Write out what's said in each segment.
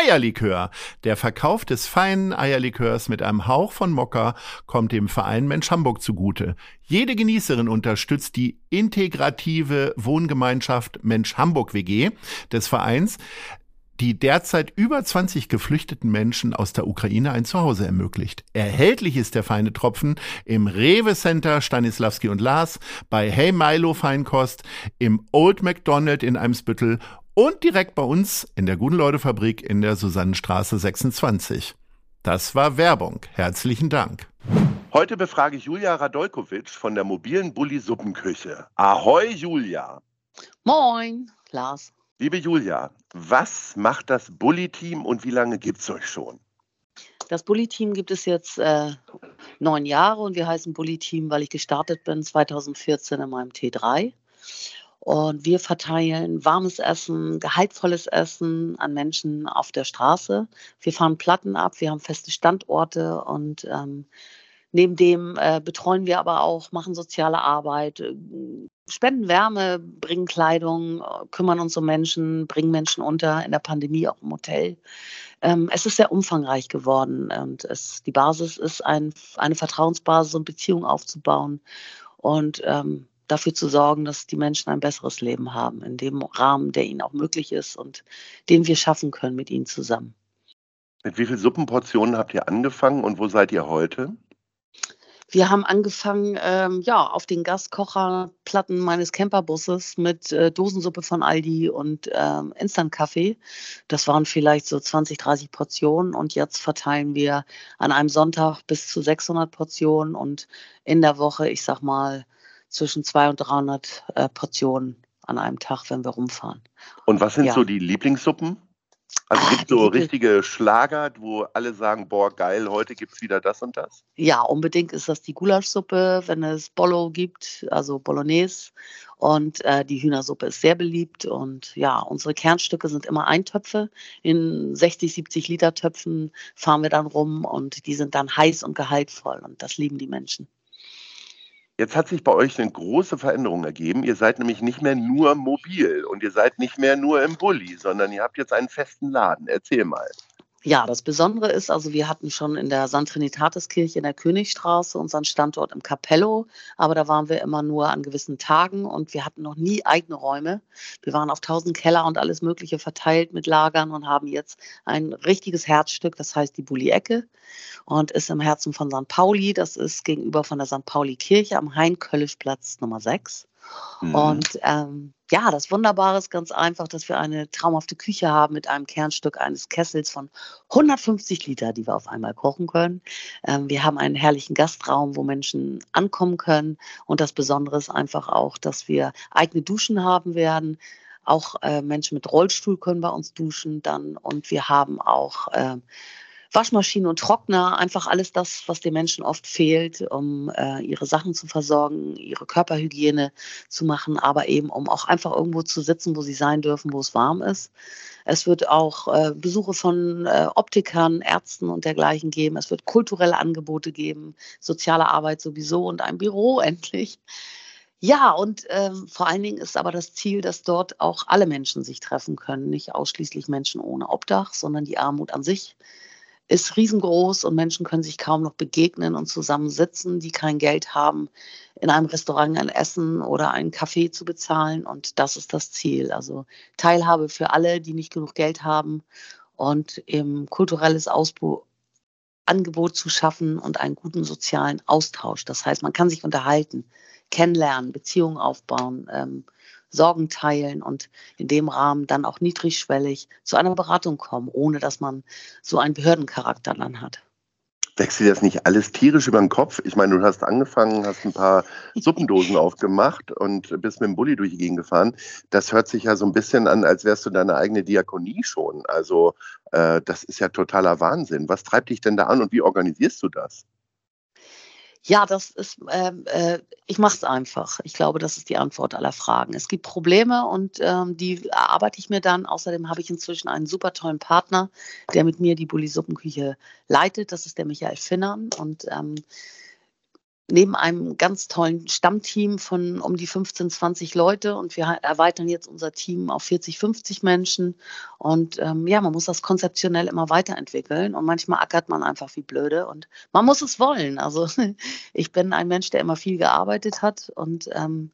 Meierlikör. Der Verkauf des feinen Eierlikörs mit einem Hauch von Mokka kommt dem Verein Mensch Hamburg zugute. Jede Genießerin unterstützt die integrative Wohngemeinschaft Mensch Hamburg WG des Vereins die derzeit über 20 geflüchteten Menschen aus der Ukraine ein Zuhause ermöglicht. Erhältlich ist der feine Tropfen im Rewe Center Stanislavski und Lars, bei Hey Milo Feinkost, im Old McDonald in Eimsbüttel und direkt bei uns in der Guten Leute Fabrik in der Susannenstraße 26. Das war Werbung. Herzlichen Dank. Heute befrage ich Julia Radolkovic von der mobilen Bulli Suppenküche. Ahoi, Julia. Moin, Lars. Liebe Julia, was macht das Bully-Team und wie lange gibt es euch schon? Das Bully-Team gibt es jetzt äh, neun Jahre und wir heißen Bully-Team, weil ich gestartet bin 2014 in meinem T3. Und wir verteilen warmes Essen, gehaltvolles Essen an Menschen auf der Straße. Wir fahren Platten ab, wir haben feste Standorte und ähm, Neben dem äh, betreuen wir aber auch, machen soziale Arbeit, äh, spenden Wärme, bringen Kleidung, äh, kümmern uns um Menschen, bringen Menschen unter, in der Pandemie auch im Hotel. Ähm, es ist sehr umfangreich geworden und es, die Basis ist ein, eine Vertrauensbasis und Beziehung aufzubauen und ähm, dafür zu sorgen, dass die Menschen ein besseres Leben haben, in dem Rahmen, der ihnen auch möglich ist und den wir schaffen können mit ihnen zusammen. Mit wie vielen Suppenportionen habt ihr angefangen und wo seid ihr heute? Wir haben angefangen, ähm, ja, auf den Gaskocherplatten meines Camperbusses mit äh, Dosensuppe von Aldi und ähm, Instant-Kaffee. Das waren vielleicht so 20, 30 Portionen und jetzt verteilen wir an einem Sonntag bis zu 600 Portionen und in der Woche, ich sag mal, zwischen 200 und 300 äh, Portionen an einem Tag, wenn wir rumfahren. Und was sind ja. so die Lieblingssuppen? Also gibt es so richtige Schlager, wo alle sagen, boah, geil, heute gibt es wieder das und das? Ja, unbedingt ist das die Gulaschsuppe, wenn es Bollo gibt, also Bolognese. Und äh, die Hühnersuppe ist sehr beliebt. Und ja, unsere Kernstücke sind immer Eintöpfe. In 60, 70 Liter Töpfen fahren wir dann rum und die sind dann heiß und gehaltvoll. Und das lieben die Menschen. Jetzt hat sich bei euch eine große Veränderung ergeben. Ihr seid nämlich nicht mehr nur mobil und ihr seid nicht mehr nur im Bulli, sondern ihr habt jetzt einen festen Laden. Erzähl mal. Ja, das Besondere ist, also wir hatten schon in der St. Trinitatis-Kirche in der Königstraße unseren Standort im Capello, aber da waren wir immer nur an gewissen Tagen und wir hatten noch nie eigene Räume. Wir waren auf tausend Keller und alles Mögliche verteilt mit Lagern und haben jetzt ein richtiges Herzstück, das heißt die Bulli-Ecke und ist im Herzen von St. Pauli. Das ist gegenüber von der St. Pauli-Kirche am Hein-Köllisch-Platz Nummer 6. Mhm. Und ähm, ja, das Wunderbare ist ganz einfach, dass wir eine traumhafte Küche haben mit einem Kernstück eines Kessels von 150 Liter, die wir auf einmal kochen können. Ähm, wir haben einen herrlichen Gastraum, wo Menschen ankommen können. Und das Besondere ist einfach auch, dass wir eigene Duschen haben werden. Auch äh, Menschen mit Rollstuhl können bei uns duschen dann. Und wir haben auch äh, Waschmaschine und Trockner, einfach alles das, was den Menschen oft fehlt, um äh, ihre Sachen zu versorgen, ihre Körperhygiene zu machen, aber eben um auch einfach irgendwo zu sitzen, wo sie sein dürfen, wo es warm ist. Es wird auch äh, Besuche von äh, Optikern, Ärzten und dergleichen geben. Es wird kulturelle Angebote geben, soziale Arbeit sowieso und ein Büro endlich. Ja, und ähm, vor allen Dingen ist aber das Ziel, dass dort auch alle Menschen sich treffen können, nicht ausschließlich Menschen ohne Obdach, sondern die Armut an sich ist riesengroß und Menschen können sich kaum noch begegnen und zusammensitzen, die kein Geld haben, in einem Restaurant ein Essen oder einen Kaffee zu bezahlen. Und das ist das Ziel. Also Teilhabe für alle, die nicht genug Geld haben und im kulturelles Ausbau Angebot zu schaffen und einen guten sozialen Austausch. Das heißt, man kann sich unterhalten, kennenlernen, Beziehungen aufbauen, ähm, Sorgen teilen und in dem Rahmen dann auch niedrigschwellig zu einer Beratung kommen, ohne dass man so einen Behördencharakter dann hat. Wächst dir das nicht alles tierisch über den Kopf? Ich meine, du hast angefangen, hast ein paar Suppendosen aufgemacht und bist mit dem Bulli durch die Gegend gefahren. Das hört sich ja so ein bisschen an, als wärst du deine eigene Diakonie schon. Also äh, das ist ja totaler Wahnsinn. Was treibt dich denn da an und wie organisierst du das? Ja, das ist, ähm, äh, ich mache es einfach. Ich glaube, das ist die Antwort aller Fragen. Es gibt Probleme und ähm, die erarbeite ich mir dann. Außerdem habe ich inzwischen einen super tollen Partner, der mit mir die Bulli Suppenküche leitet. Das ist der Michael Finnern und ähm, neben einem ganz tollen Stammteam von um die 15, 20 Leute und wir erweitern jetzt unser Team auf 40, 50 Menschen. Und ähm, ja, man muss das konzeptionell immer weiterentwickeln und manchmal ackert man einfach wie blöde und man muss es wollen. Also ich bin ein Mensch, der immer viel gearbeitet hat und ähm,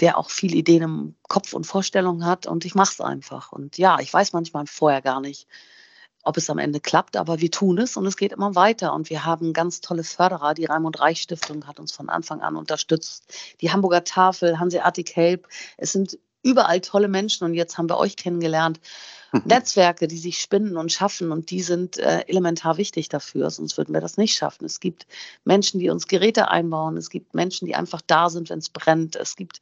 der auch viele Ideen im Kopf und Vorstellungen hat und ich mache es einfach. Und ja, ich weiß manchmal vorher gar nicht, ob es am Ende klappt, aber wir tun es und es geht immer weiter. Und wir haben ganz tolle Förderer. Die Raimund Reich Stiftung hat uns von Anfang an unterstützt. Die Hamburger Tafel, Hanseatic Help. Es sind überall tolle Menschen und jetzt haben wir euch kennengelernt. Mhm. Netzwerke, die sich spinnen und schaffen und die sind äh, elementar wichtig dafür, sonst würden wir das nicht schaffen. Es gibt Menschen, die uns Geräte einbauen. Es gibt Menschen, die einfach da sind, wenn es brennt. Es gibt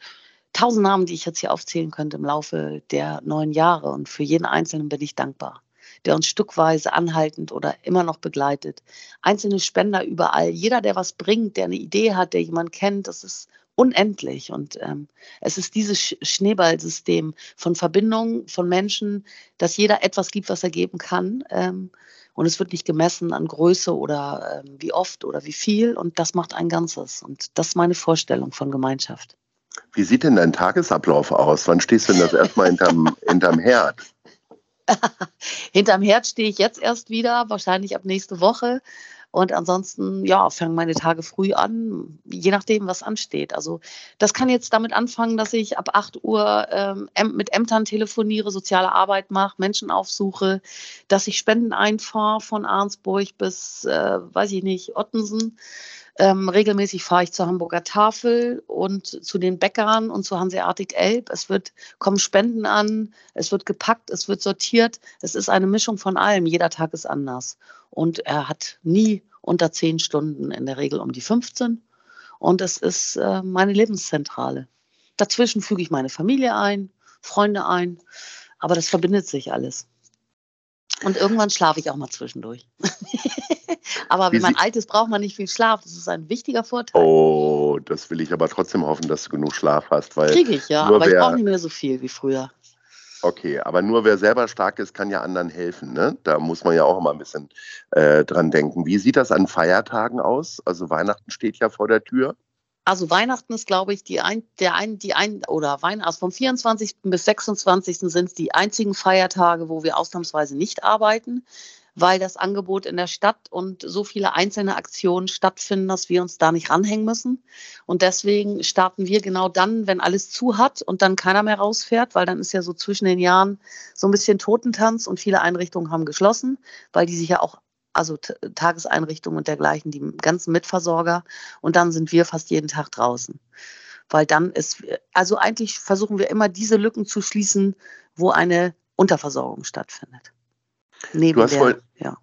tausend Namen, die ich jetzt hier aufzählen könnte im Laufe der neun Jahre und für jeden Einzelnen bin ich dankbar der uns stückweise anhaltend oder immer noch begleitet. Einzelne Spender überall. Jeder, der was bringt, der eine Idee hat, der jemand kennt, das ist unendlich. Und ähm, es ist dieses Schneeballsystem von Verbindungen, von Menschen, dass jeder etwas gibt, was er geben kann. Ähm, und es wird nicht gemessen an Größe oder ähm, wie oft oder wie viel. Und das macht ein Ganzes. Und das ist meine Vorstellung von Gemeinschaft. Wie sieht denn dein Tagesablauf aus? Wann stehst du denn das erstmal hinterm, hinterm Herd? Hinterm Herd stehe ich jetzt erst wieder, wahrscheinlich ab nächste Woche. Und ansonsten, ja, fangen meine Tage früh an, je nachdem, was ansteht. Also das kann jetzt damit anfangen, dass ich ab 8 Uhr ähm, mit Ämtern telefoniere, soziale Arbeit mache, Menschen aufsuche, dass ich Spenden einfahre von Arnsburg bis, äh, weiß ich nicht, Ottensen ähm, regelmäßig fahre ich zur Hamburger Tafel und zu den Bäckern und zu Hanseatic Elb. Es wird, kommen Spenden an, es wird gepackt, es wird sortiert. Es ist eine Mischung von allem. Jeder Tag ist anders. Und er hat nie unter zehn Stunden, in der Regel um die 15. Und es ist äh, meine Lebenszentrale. Dazwischen füge ich meine Familie ein, Freunde ein, aber das verbindet sich alles. Und irgendwann schlafe ich auch mal zwischendurch. aber wenn man alt ist, braucht man nicht viel Schlaf. Das ist ein wichtiger Vorteil. Oh, das will ich aber trotzdem hoffen, dass du genug Schlaf hast. Kriege ich, ja. Aber wer, ich brauche nicht mehr so viel wie früher. Okay, aber nur wer selber stark ist, kann ja anderen helfen. Ne? Da muss man ja auch immer ein bisschen äh, dran denken. Wie sieht das an Feiertagen aus? Also Weihnachten steht ja vor der Tür. Also Weihnachten ist, glaube ich, die ein, der ein, die ein, oder Weihnachten, also vom 24. bis 26. sind es die einzigen Feiertage, wo wir ausnahmsweise nicht arbeiten, weil das Angebot in der Stadt und so viele einzelne Aktionen stattfinden, dass wir uns da nicht ranhängen müssen. Und deswegen starten wir genau dann, wenn alles zu hat und dann keiner mehr rausfährt, weil dann ist ja so zwischen den Jahren so ein bisschen Totentanz und viele Einrichtungen haben geschlossen, weil die sich ja auch also Tageseinrichtungen und dergleichen, die ganzen Mitversorger. Und dann sind wir fast jeden Tag draußen. Weil dann ist, also eigentlich versuchen wir immer diese Lücken zu schließen, wo eine Unterversorgung stattfindet. Neben du hast, der, vorhin, ja.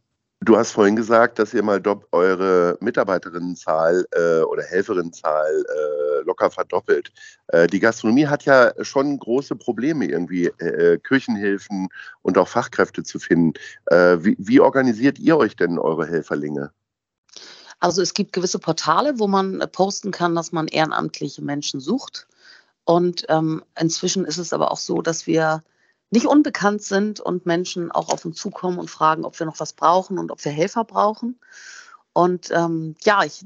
Du hast vorhin gesagt, dass ihr mal eure Mitarbeiterinnenzahl äh, oder Helferinnenzahl äh, locker verdoppelt. Äh, die Gastronomie hat ja schon große Probleme, irgendwie äh, Küchenhilfen und auch Fachkräfte zu finden. Äh, wie, wie organisiert ihr euch denn eure Helferlinge? Also es gibt gewisse Portale, wo man posten kann, dass man ehrenamtliche Menschen sucht. Und ähm, inzwischen ist es aber auch so, dass wir nicht unbekannt sind und Menschen auch auf uns zukommen und fragen, ob wir noch was brauchen und ob wir Helfer brauchen. Und ähm, ja, ich,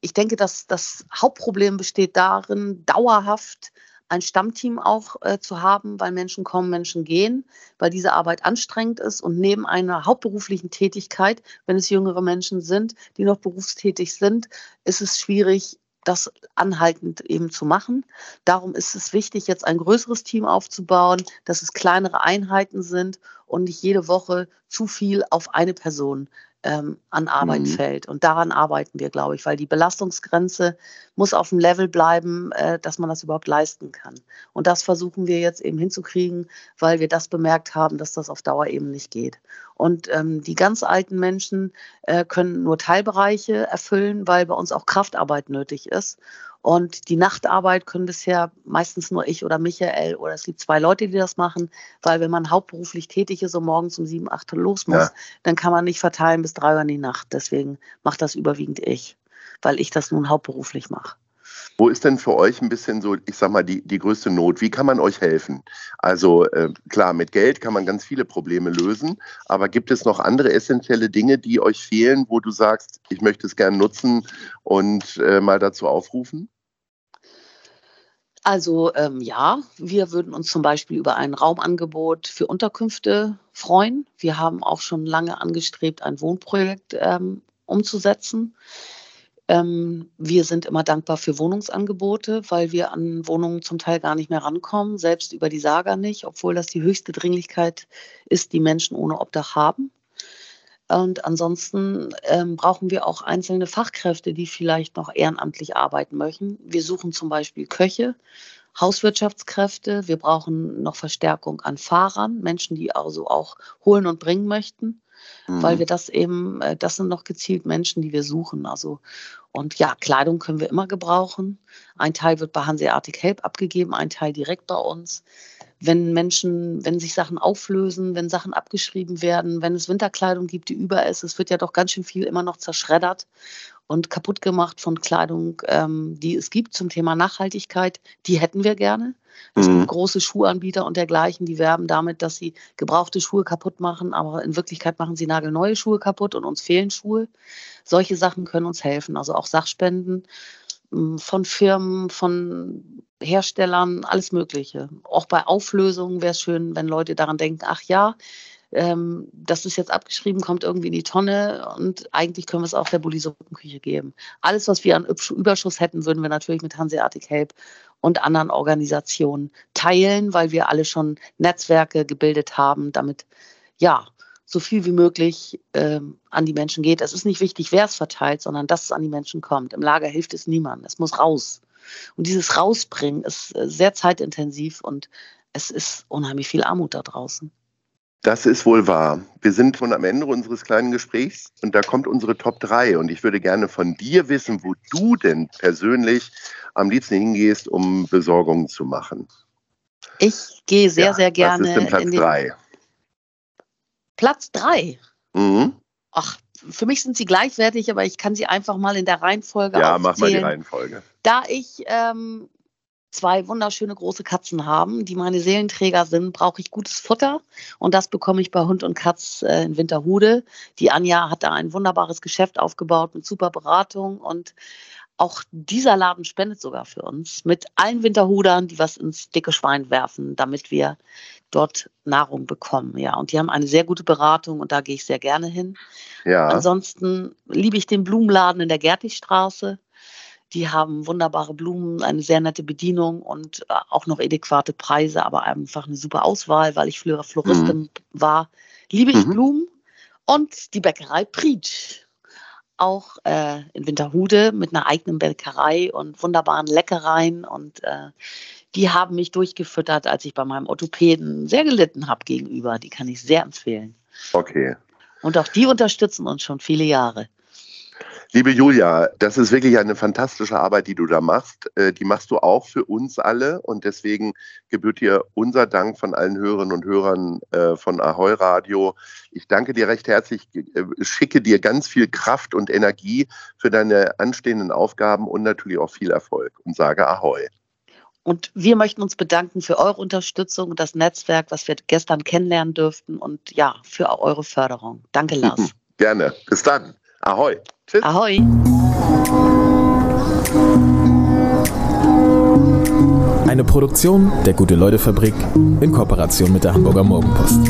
ich denke, dass das Hauptproblem besteht darin, dauerhaft ein Stammteam auch äh, zu haben, weil Menschen kommen, Menschen gehen, weil diese Arbeit anstrengend ist und neben einer hauptberuflichen Tätigkeit, wenn es jüngere Menschen sind, die noch berufstätig sind, ist es schwierig, das anhaltend eben zu machen. Darum ist es wichtig, jetzt ein größeres Team aufzubauen, dass es kleinere Einheiten sind und nicht jede Woche zu viel auf eine Person ähm, an Arbeit mhm. fällt. Und daran arbeiten wir, glaube ich, weil die Belastungsgrenze muss auf dem Level bleiben, äh, dass man das überhaupt leisten kann. Und das versuchen wir jetzt eben hinzukriegen, weil wir das bemerkt haben, dass das auf Dauer eben nicht geht. Und ähm, die ganz alten Menschen äh, können nur Teilbereiche erfüllen, weil bei uns auch Kraftarbeit nötig ist. Und die Nachtarbeit können bisher meistens nur ich oder Michael oder es gibt zwei Leute, die das machen, weil wenn man hauptberuflich tätig ist und morgens um sieben, acht los muss, ja. dann kann man nicht verteilen bis drei Uhr in die Nacht. Deswegen macht das überwiegend ich, weil ich das nun hauptberuflich mache. Wo ist denn für euch ein bisschen so, ich sag mal, die, die größte Not? Wie kann man euch helfen? Also äh, klar, mit Geld kann man ganz viele Probleme lösen, aber gibt es noch andere essentielle Dinge, die euch fehlen, wo du sagst, ich möchte es gern nutzen und äh, mal dazu aufrufen? Also ähm, ja, wir würden uns zum Beispiel über ein Raumangebot für Unterkünfte freuen. Wir haben auch schon lange angestrebt, ein Wohnprojekt ähm, umzusetzen. Ähm, wir sind immer dankbar für Wohnungsangebote, weil wir an Wohnungen zum Teil gar nicht mehr rankommen, selbst über die Saga nicht, obwohl das die höchste Dringlichkeit ist, die Menschen ohne Obdach haben. Und ansonsten ähm, brauchen wir auch einzelne Fachkräfte, die vielleicht noch ehrenamtlich arbeiten möchten. Wir suchen zum Beispiel Köche, Hauswirtschaftskräfte. Wir brauchen noch Verstärkung an Fahrern, Menschen, die also auch holen und bringen möchten, mhm. weil wir das eben, äh, das sind noch gezielt Menschen, die wir suchen. Also und ja, Kleidung können wir immer gebrauchen. Ein Teil wird bei Hanseatic Help abgegeben, ein Teil direkt bei uns wenn Menschen, wenn sich Sachen auflösen, wenn Sachen abgeschrieben werden, wenn es Winterkleidung gibt, die über ist, es wird ja doch ganz schön viel immer noch zerschreddert und kaputt gemacht von Kleidung, ähm, die es gibt zum Thema Nachhaltigkeit, die hätten wir gerne. Es mhm. gibt große Schuhanbieter und dergleichen, die werben damit, dass sie gebrauchte Schuhe kaputt machen, aber in Wirklichkeit machen sie nagelneue Schuhe kaputt und uns fehlen Schuhe. Solche Sachen können uns helfen, also auch Sachspenden von Firmen, von Herstellern, alles Mögliche. Auch bei Auflösungen wäre es schön, wenn Leute daran denken, ach ja, ähm, das ist jetzt abgeschrieben, kommt irgendwie in die Tonne und eigentlich können wir es auch der Bulli geben. Alles, was wir an Überschuss hätten, würden wir natürlich mit Hanseatic Help und anderen Organisationen teilen, weil wir alle schon Netzwerke gebildet haben, damit ja so viel wie möglich ähm, an die Menschen geht. Es ist nicht wichtig, wer es verteilt, sondern dass es an die Menschen kommt. Im Lager hilft es niemandem. Es muss raus. Und dieses Rausbringen ist äh, sehr zeitintensiv und es ist unheimlich viel Armut da draußen. Das ist wohl wahr. Wir sind schon am Ende unseres kleinen Gesprächs und da kommt unsere Top 3 und ich würde gerne von dir wissen, wo du denn persönlich am liebsten hingehst, um Besorgungen zu machen. Ich gehe sehr, ja, sehr gerne. Was ist denn Platz 3? Platz drei. Mhm. Ach, für mich sind sie gleichwertig, aber ich kann sie einfach mal in der Reihenfolge Ja, aufzählen. mach mal die Reihenfolge. Da ich ähm, zwei wunderschöne große Katzen habe, die meine Seelenträger sind, brauche ich gutes Futter und das bekomme ich bei Hund und Katz äh, in Winterhude. Die Anja hat da ein wunderbares Geschäft aufgebaut mit super Beratung und auch dieser Laden spendet sogar für uns mit allen Winterhudern, die was ins dicke Schwein werfen, damit wir dort Nahrung bekommen. Ja, und die haben eine sehr gute Beratung und da gehe ich sehr gerne hin. Ja. Ansonsten liebe ich den Blumenladen in der Gertigstraße. Die haben wunderbare Blumen, eine sehr nette Bedienung und äh, auch noch adäquate Preise, aber einfach eine super Auswahl, weil ich früher Floristin mhm. war. Liebe ich mhm. Blumen und die Bäckerei Prietsch auch äh, in Winterhude mit einer eigenen Bäckerei und wunderbaren Leckereien. Und äh, die haben mich durchgefüttert, als ich bei meinem Orthopäden sehr gelitten habe gegenüber. Die kann ich sehr empfehlen. Okay. Und auch die unterstützen uns schon viele Jahre. Liebe Julia, das ist wirklich eine fantastische Arbeit, die du da machst. Äh, die machst du auch für uns alle und deswegen gebührt dir unser Dank von allen Hörerinnen und Hörern äh, von Ahoi Radio. Ich danke dir recht herzlich, äh, schicke dir ganz viel Kraft und Energie für deine anstehenden Aufgaben und natürlich auch viel Erfolg und sage Ahoi. Und wir möchten uns bedanken für eure Unterstützung und das Netzwerk, was wir gestern kennenlernen dürften und ja, für eure Förderung. Danke, Lars. Gerne. Bis dann. Ahoi. Tschüss. Ahoi. Eine Produktion der Gute-Leute-Fabrik in Kooperation mit der Hamburger Morgenpost.